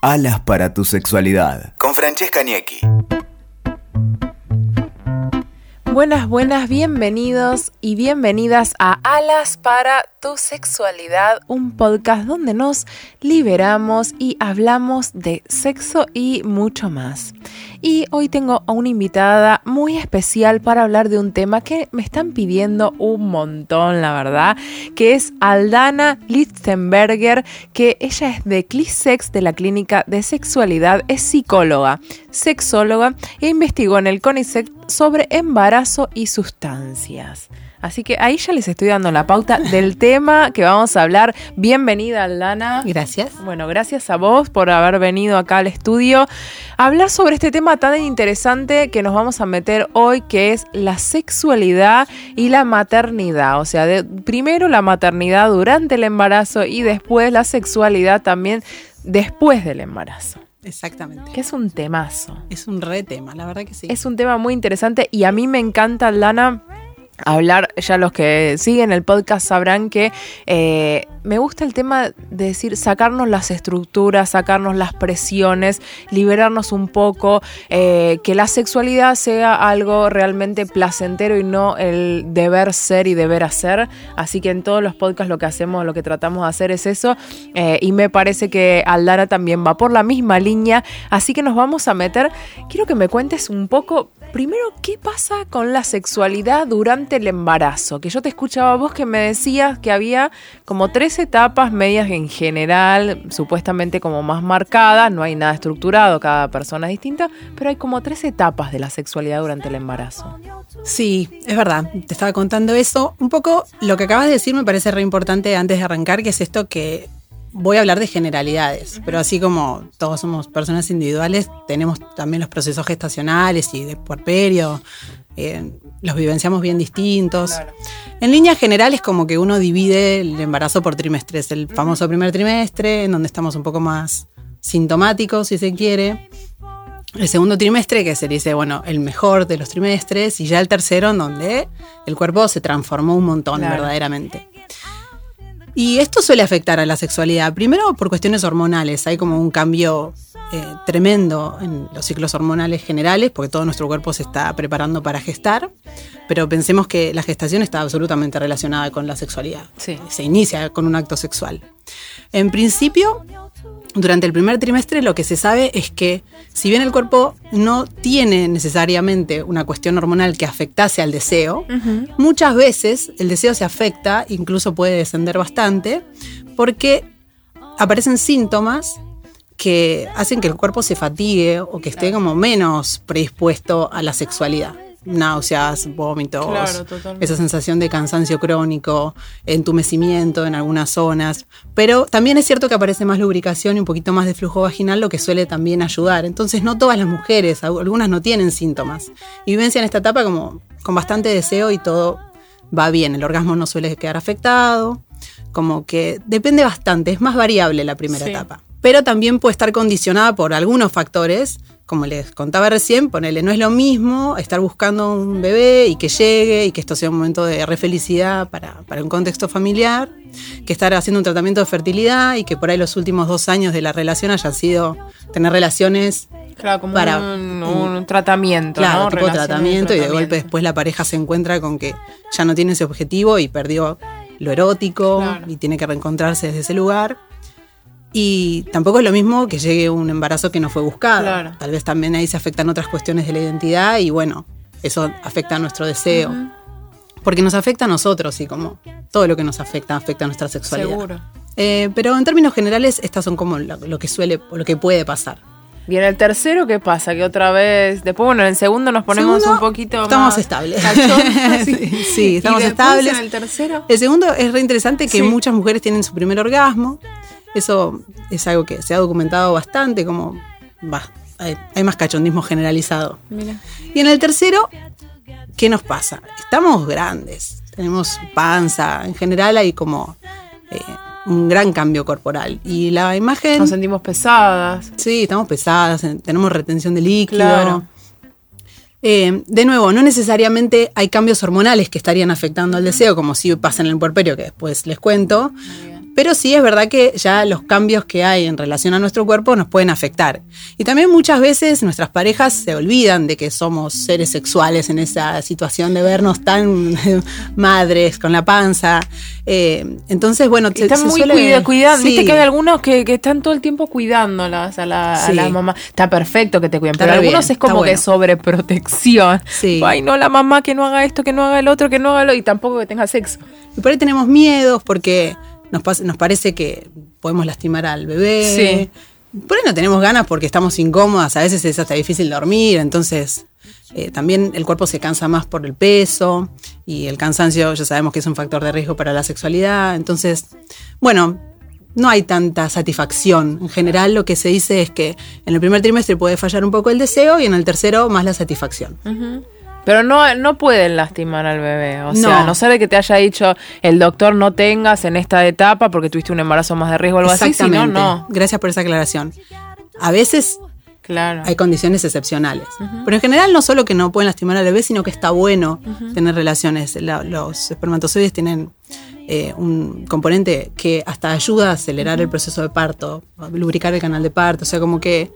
Alas para tu sexualidad. Con Francesca Niecki. Buenas, buenas, bienvenidos y bienvenidas a Alas para tu sexualidad, un podcast donde nos liberamos y hablamos de sexo y mucho más. Y hoy tengo a una invitada muy especial para hablar de un tema que me están pidiendo un montón, la verdad, que es Aldana Lichtenberger, que ella es de Clisex, de la Clínica de Sexualidad, es psicóloga, sexóloga e investigó en el CONICET sobre embarazo y sustancias. Así que ahí ya les estoy dando la pauta del tema que vamos a hablar. Bienvenida, Aldana. Gracias. Bueno, gracias a vos por haber venido acá al estudio a hablar sobre este tema tan interesante que nos vamos a meter hoy, que es la sexualidad y la maternidad. O sea, de, primero la maternidad durante el embarazo y después la sexualidad también después del embarazo. Exactamente. Que es un temazo. Es un re tema, la verdad que sí. Es un tema muy interesante y a mí me encanta, Aldana hablar, ya los que siguen el podcast sabrán que eh, me gusta el tema de decir, sacarnos las estructuras, sacarnos las presiones, liberarnos un poco, eh, que la sexualidad sea algo realmente placentero y no el deber ser y deber hacer. Así que en todos los podcasts lo que hacemos, lo que tratamos de hacer es eso. Eh, y me parece que Aldara también va por la misma línea. Así que nos vamos a meter. Quiero que me cuentes un poco, primero, qué pasa con la sexualidad durante el embarazo. Que yo te escuchaba vos que me decías que había como tres etapas medias en general, supuestamente como más marcadas, no hay nada estructurado, cada persona es distinta, pero hay como tres etapas de la sexualidad durante el embarazo. Sí, es verdad, te estaba contando eso. Un poco lo que acabas de decir me parece re importante antes de arrancar, que es esto que voy a hablar de generalidades, pero así como todos somos personas individuales, tenemos también los procesos gestacionales y de puerperio, eh, los vivenciamos bien distintos. En líneas generales, como que uno divide el embarazo por trimestres. El famoso primer trimestre, en donde estamos un poco más sintomáticos, si se quiere. El segundo trimestre, que se dice, bueno, el mejor de los trimestres. Y ya el tercero, en donde el cuerpo se transformó un montón, verdaderamente. Y esto suele afectar a la sexualidad. Primero por cuestiones hormonales. Hay como un cambio eh, tremendo en los ciclos hormonales generales, porque todo nuestro cuerpo se está preparando para gestar, pero pensemos que la gestación está absolutamente relacionada con la sexualidad. Se inicia con un acto sexual. En principio, durante el primer trimestre lo que se sabe es que si bien el cuerpo no tiene necesariamente una cuestión hormonal que afectase al deseo, muchas veces el deseo se afecta, incluso puede descender bastante, porque aparecen síntomas que hacen que el cuerpo se fatigue o que esté como menos predispuesto a la sexualidad. Náuseas, vómitos, esa sensación de cansancio crónico, entumecimiento en algunas zonas. Pero también es cierto que aparece más lubricación y un poquito más de flujo vaginal, lo que suele también ayudar. Entonces, no todas las mujeres, algunas no tienen síntomas. Y vivencian esta etapa como con bastante deseo y todo va bien. El orgasmo no suele quedar afectado. Como que depende bastante, es más variable la primera etapa pero también puede estar condicionada por algunos factores, como les contaba recién, ponele, no es lo mismo estar buscando un bebé y que llegue y que esto sea un momento de refelicidad para, para un contexto familiar, que estar haciendo un tratamiento de fertilidad y que por ahí los últimos dos años de la relación hayan sido tener relaciones Claro, como para un, tratamiento. Claro, ¿no? tipo tratamiento, y de golpe después la pareja se encuentra con que ya no tiene ese objetivo y perdió lo erótico y tiene que reencontrarse desde ese lugar. Y tampoco es lo mismo que llegue un embarazo que no fue buscado. Tal vez también ahí se afectan otras cuestiones de la identidad y bueno, eso afecta a nuestro deseo. Porque nos afecta a nosotros y como todo lo que nos afecta afecta a nuestra sexualidad. Seguro. Eh, pero en términos generales, estas son como lo, que suele, lo que puede pasar. Bien, el tercero, ¿qué pasa? Que otra vez, después, bueno, en el segundo nos ponemos un poquito estamos estables. sí, estamos estables. En el tercero? El segundo es re interesante que muchas mujeres tienen su primer orgasmo. Eso es algo que se ha documentado bastante, como hay, más cachondismo generalizado. Y en el tercero, ¿qué nos pasa? Estamos grandes, tenemos panza, en general hay como eh, un gran cambio corporal. Y la imagen... Nos sentimos pesadas. Sí, estamos pesadas, tenemos retención de líquido. Eh, de nuevo, no necesariamente hay cambios hormonales que estarían afectando al deseo, como si pasa en el puerperio, que después les cuento Pero sí es verdad que ya los cambios que hay en relación a nuestro cuerpo nos pueden afectar. Y también muchas veces nuestras parejas se olvidan de que somos seres sexuales en esa situación de vernos tan madres con la panza. Eh, entonces, bueno, se, están muy cuidando. Viste que hay algunos que, están todo el tiempo cuidándolas a la, mamá. Está perfecto que te cuiden, pero algunos es como que sobreprotección. Ay, no, la mamá que no haga esto, que no haga el otro, que no haga lo y tampoco que tenga sexo. Y por ahí tenemos miedos porque nos, nos parece que podemos lastimar al bebé. Por ahí no tenemos ganas porque estamos incómodas, a veces es hasta difícil dormir, entonces eh, también el cuerpo se cansa más por el peso y el cansancio ya sabemos que es un factor de riesgo para la sexualidad. Entonces, bueno, no hay tanta satisfacción. En general lo que se dice es que en el primer trimestre puede fallar un poco el deseo y en el tercero más la satisfacción. Pero no, no pueden lastimar al bebé. O sea, no sabe que te haya dicho el doctor no tengas en esta etapa porque tuviste un embarazo más de riesgo o algo así, no. Gracias por esa aclaración. A veces Claro. Hay condiciones excepcionales. Pero en general no solo que no pueden lastimar al bebé, sino que está bueno tener relaciones. los espermatozoides tienen eh, un componente que hasta ayuda a acelerar el proceso de parto, lubricar el canal de parto. O sea, como que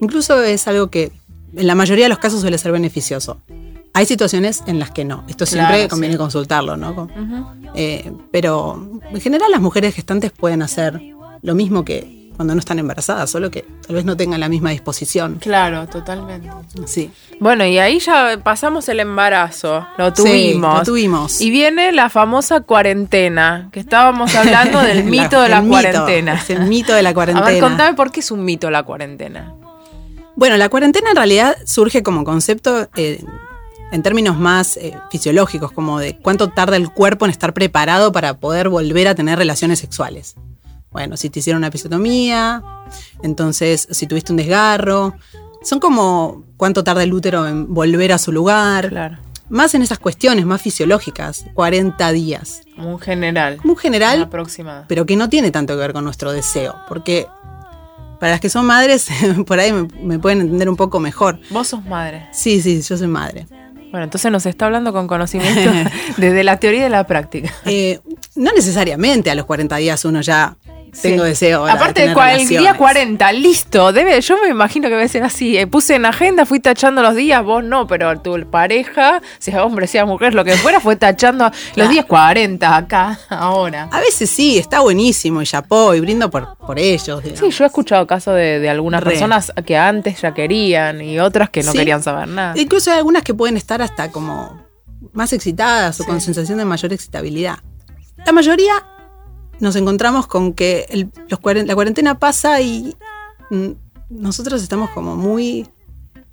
incluso es algo que en la mayoría de los casos suele ser beneficioso. Hay situaciones en las que no. Esto siempre conviene consultarlo, ¿no? Eh, pero en general las mujeres gestantes pueden hacer lo mismo que cuando no están embarazadas, solo que tal vez no tengan la misma disposición. Claro, totalmente. Sí. Bueno, y ahí ya pasamos el embarazo, lo tuvimos. Sí, lo tuvimos. Y viene la famosa cuarentena, que estábamos hablando del mito de la cuarentena. el mito de la cuarentena. A ver, contame por qué es un mito la cuarentena. Bueno, la cuarentena en realidad surge como concepto eh, en términos más eh, fisiológicos, como de cuánto tarda el cuerpo en estar preparado para poder volver a tener relaciones sexuales. Bueno, si te hicieron una episiotomía, entonces si tuviste un desgarro, son como cuánto tarda el útero en volver a su lugar. Claro. Más en esas cuestiones más fisiológicas, 40 días. Como un general. Como un general, aproximado. pero que no tiene tanto que ver con nuestro deseo, porque para las que son madres, por ahí me, me, pueden entender un poco mejor. ¿Vos sos madre? Sí, sí, yo soy madre. Bueno, entonces nos está hablando con conocimiento desde la teoría y de la práctica. Eh, no necesariamente a los 40 días uno ya tengo deseo. Aparte del día 40, listo. Debe, yo me imagino que debe ser así. Eh, puse en agenda, fui tachando los días, vos no, pero tu pareja, sea hombre, sea mujer, lo que fuera, fue tachando los días 40 acá, ahora. A veces sí, está buenísimo y chapó y brindo por, por ellos. Sí, yo he escuchado casos de, algunas personas que antes ya querían y otras que no querían saber nada. Incluso hay algunas que pueden estar hasta como más excitadas o con sensación de mayor excitabilidad. La mayoría nos encontramos con que la cuarentena pasa y nosotros estamos como muy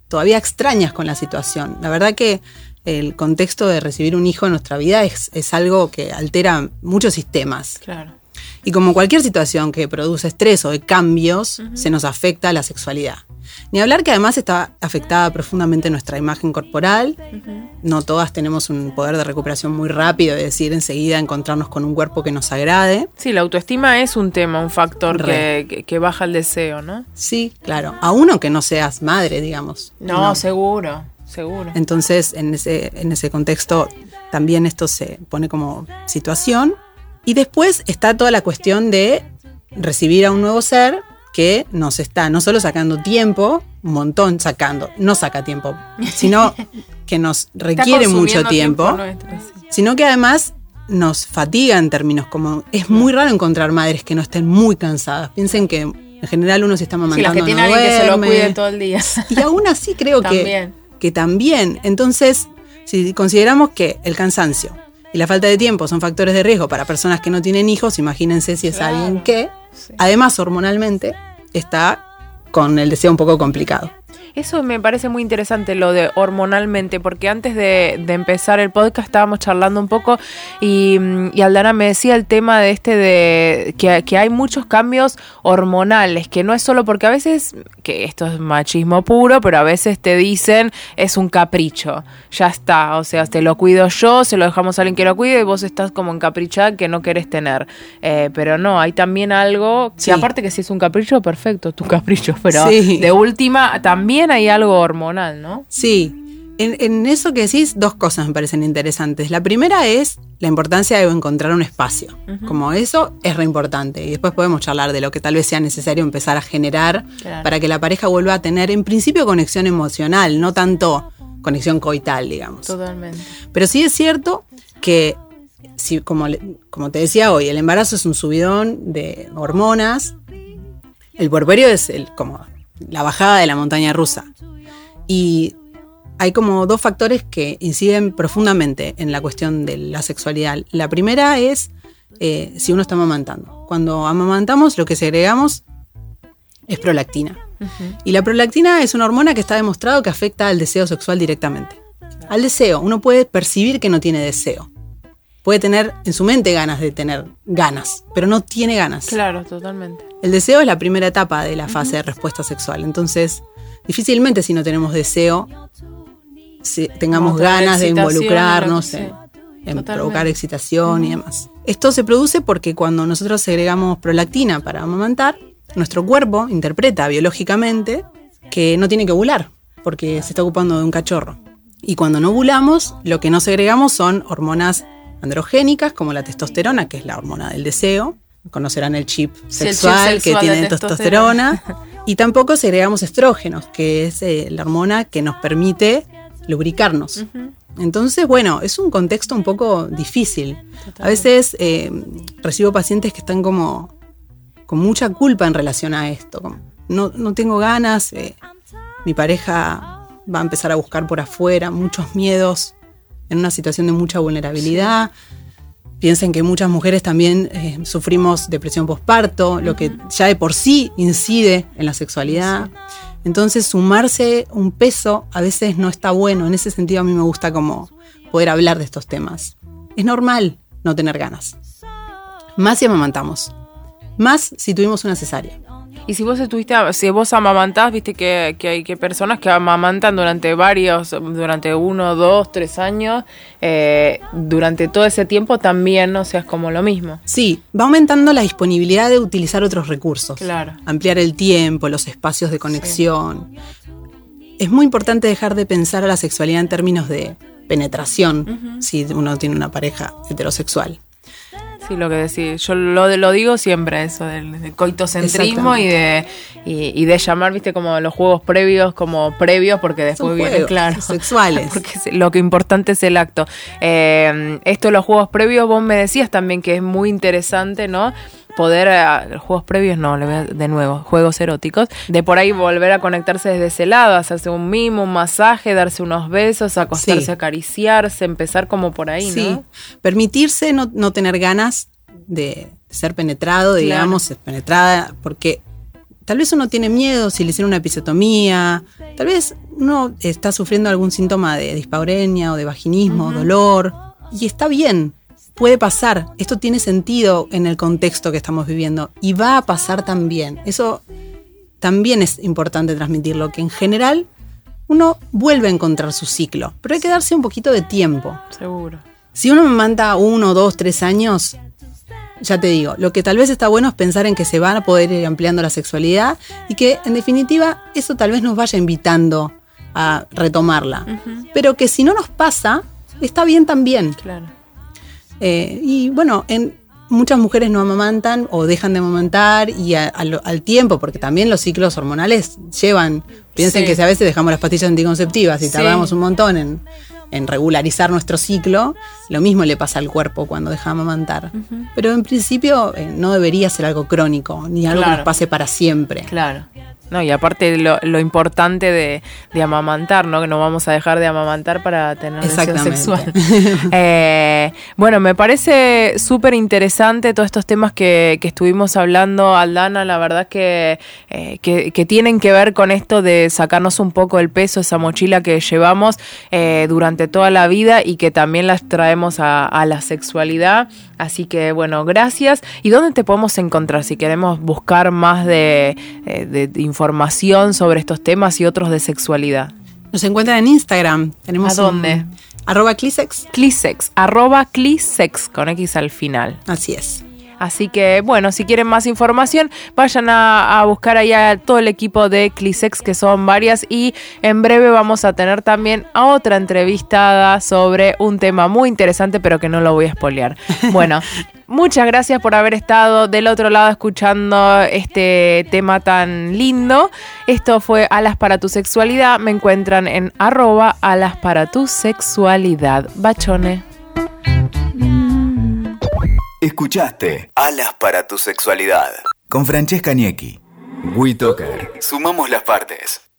todavía extrañas con la situación. La verdad que el contexto de recibir un hijo en nuestra vida es, es algo que altera muchos sistemas. Claro. Y como cualquier situación que produce estrés o de cambios, se nos afecta a la sexualidad. Ni hablar que además está afectada profundamente nuestra imagen corporal. No todas tenemos un poder de recuperación muy rápido, es decir, enseguida encontrarnos con un cuerpo que nos agrade. Sí, la autoestima es un tema, un factor que, baja el deseo, ¿no? Sí, claro. A uno que no seas madre, digamos. No, seguro, seguro. Entonces, en ese, en ese contexto, también esto se pone como situación. Y después está toda la cuestión de recibir a un nuevo ser que nos está no solo sacando tiempo, un montón sacando, no saca tiempo, sino que nos requiere mucho tiempo, sino que además nos fatiga en términos como es muy raro encontrar madres que no estén muy cansadas. Piensen que en general uno se está mamantando. Sí, que tiene que se lo cuide todo el día. Y aún así creo que, que también. Entonces, si consideramos que el cansancio y la falta de tiempo son factores de riesgo para personas que no tienen hijos, imagínense si es alguien que, además hormonalmente, está con el deseo un poco complicado. Eso me parece muy interesante lo de hormonalmente, porque antes de, empezar el podcast estábamos charlando un poco y, y, Aldana me decía el tema de este de que, hay muchos cambios hormonales, que no es solo porque a veces, que esto es machismo puro, pero a veces te dicen es un capricho, ya está, o sea, te lo cuido yo, se lo dejamos a alguien que lo cuide y vos estás como encaprichada que no querés tener. Eh, pero no, hay también algo, que aparte que si es un capricho, perfecto, tu capricho, pero de última también hay algo hormonal, ¿no? Sí. En, en eso que decís, dos cosas me parecen interesantes. La primera es la importancia de encontrar un espacio. Como eso es re importante. Y después podemos charlar de lo que tal vez sea necesario empezar a generar Claro. para que la pareja vuelva a tener, en principio, conexión emocional, no tanto conexión coital, digamos. Totalmente. Pero sí es cierto que, si, como, como te decía hoy, el embarazo es un subidón de hormonas. El puerperio es el, como la bajada de la montaña rusa. Y hay como dos factores que inciden profundamente en la cuestión de la sexualidad. La primera es eh, si uno está amamantando. Cuando amamantamos, lo que segregamos es prolactina. Y la prolactina es una hormona que está demostrado que afecta al deseo sexual directamente. Al deseo, uno puede percibir que no tiene deseo. Puede tener en su mente ganas de tener ganas, pero no tiene ganas. Claro, totalmente. El deseo es la primera etapa de la fase de respuesta sexual. Entonces, difícilmente si no tenemos deseo, si tengamos ganas de involucrarnos en, provocar excitación y demás. Esto se produce porque cuando nosotros segregamos prolactina para amamantar, nuestro cuerpo interpreta biológicamente que no tiene que ovular, porque se está ocupando de un cachorro. Y cuando no ovulamos, lo que no segregamos son hormonas androgénicas, como la testosterona, que es la hormona del deseo. Conocerán el chip Sí, el chip sexual, que tiene testosterona. Y tampoco segregamos estrógenos, que es eh, la hormona que nos permite lubricarnos. Entonces, bueno, es un contexto un poco difícil. A veces eh, recibo pacientes que están como con mucha culpa en relación a esto. como, no, no tengo ganas, eh, mi pareja va a empezar a buscar por afuera, muchos miedos, en una situación de mucha vulnerabilidad. Piensen que muchas mujeres también eh, sufrimos depresión postparto, lo que ya de por sí incide en la sexualidad. Entonces, sumarse un peso a veces no está bueno. En ese sentido, a mí me gusta como poder hablar de estos temas. Es normal no tener ganas. Más si amamantamos. Más si tuvimos una cesárea. Y si vos estuviste, si vos amamantás, viste que, que hay que personas que amamantan durante varios, durante uno, dos, tres años, eh, durante todo ese tiempo también, o sea, es como lo mismo. Sí, va aumentando la disponibilidad de utilizar otros recursos. Claro. Ampliar el tiempo, los espacios de conexión. Es muy importante dejar de pensar a la sexualidad en términos de penetración, si uno tiene una pareja heterosexual. Sí, lo que decís. Yo lo, lo digo siempre, eso del, del coitocentrismo y de, y, y de llamar, viste, como los juegos previos como previos, porque después Son vienen, juegos claro. sexuales. Porque lo que importante es el acto. Eh, esto de los juegos previos, vos me decías también que es muy interesante, ¿no? Poder, los juegos previos no, a- de nuevo, juegos eróticos, de por ahí volver a conectarse desde ese lado, hacerse un mimo, un masaje, darse unos besos, acostarse, Sí. acariciarse, empezar como por ahí, Sí, ¿no? permitirse no, no tener ganas de ser penetrado, Claro. digamos, ser penetrada, porque tal vez uno tiene miedo si le hicieron una episiotomía, tal vez uno está sufriendo algún síntoma de dispaurenia o de vaginismo, dolor, y está bien, puede pasar, esto tiene sentido en el contexto que estamos viviendo, y va a pasar también, eso también es importante transmitirlo, que en general uno vuelve a encontrar su ciclo, pero hay que darse un poquito de tiempo. Seguro. Si uno me manda uno, dos, tres años, ya te digo, lo que tal vez está bueno es pensar en que se van a poder ir ampliando la sexualidad y que en definitiva eso tal vez nos vaya invitando a retomarla. Pero que si no nos pasa, está bien también. Claro. Eh, y bueno, en, muchas mujeres no amamantan o dejan de amamantar y a- a al tiempo, porque también los ciclos hormonales llevan, piensen Sí. que si a veces dejamos las pastillas anticonceptivas y Sí. tardamos un montón en, en regularizar nuestro ciclo, lo mismo le pasa al cuerpo cuando deja de amamantar. Pero en principio eh, no debería ser algo crónico, ni algo que nos pase para siempre. Claro. No, y aparte lo, lo importante de, de amamantar, ¿no? Que no vamos a dejar de amamantar para tener relación sexual. Eh, bueno, me parece súper interesante todos estos temas que, que estuvimos hablando, Aldana, la verdad que, eh, que, que tienen que ver con esto de sacarnos un poco el peso, esa mochila que llevamos eh, durante toda la vida y que también las traemos a, a la sexualidad. Así que bueno, gracias. ¿Y dónde te podemos encontrar si queremos buscar más de, de- de información sobre estos temas y otros de sexualidad? Nos encuentran en Instagram. Tenemos ¿A dónde? un- arroba Clisex. Clisex, arroba Clisex con X al final. Así es. Así que bueno, si quieren más información, vayan a, buscar ahí a todo el equipo de Clisex, que son varias, y en breve vamos a tener también a otra entrevistada sobre un tema muy interesante, pero que no lo voy a spoilear. Bueno, muchas gracias por haber estado del otro lado escuchando este tema tan lindo. Esto fue Alas para tu sexualidad. Me encuentran en arroba alas para tu sexualidad. Bachone. Escuchaste Alas para tu sexualidad con Francesca Niecki. WeToker. Sumamos las partes.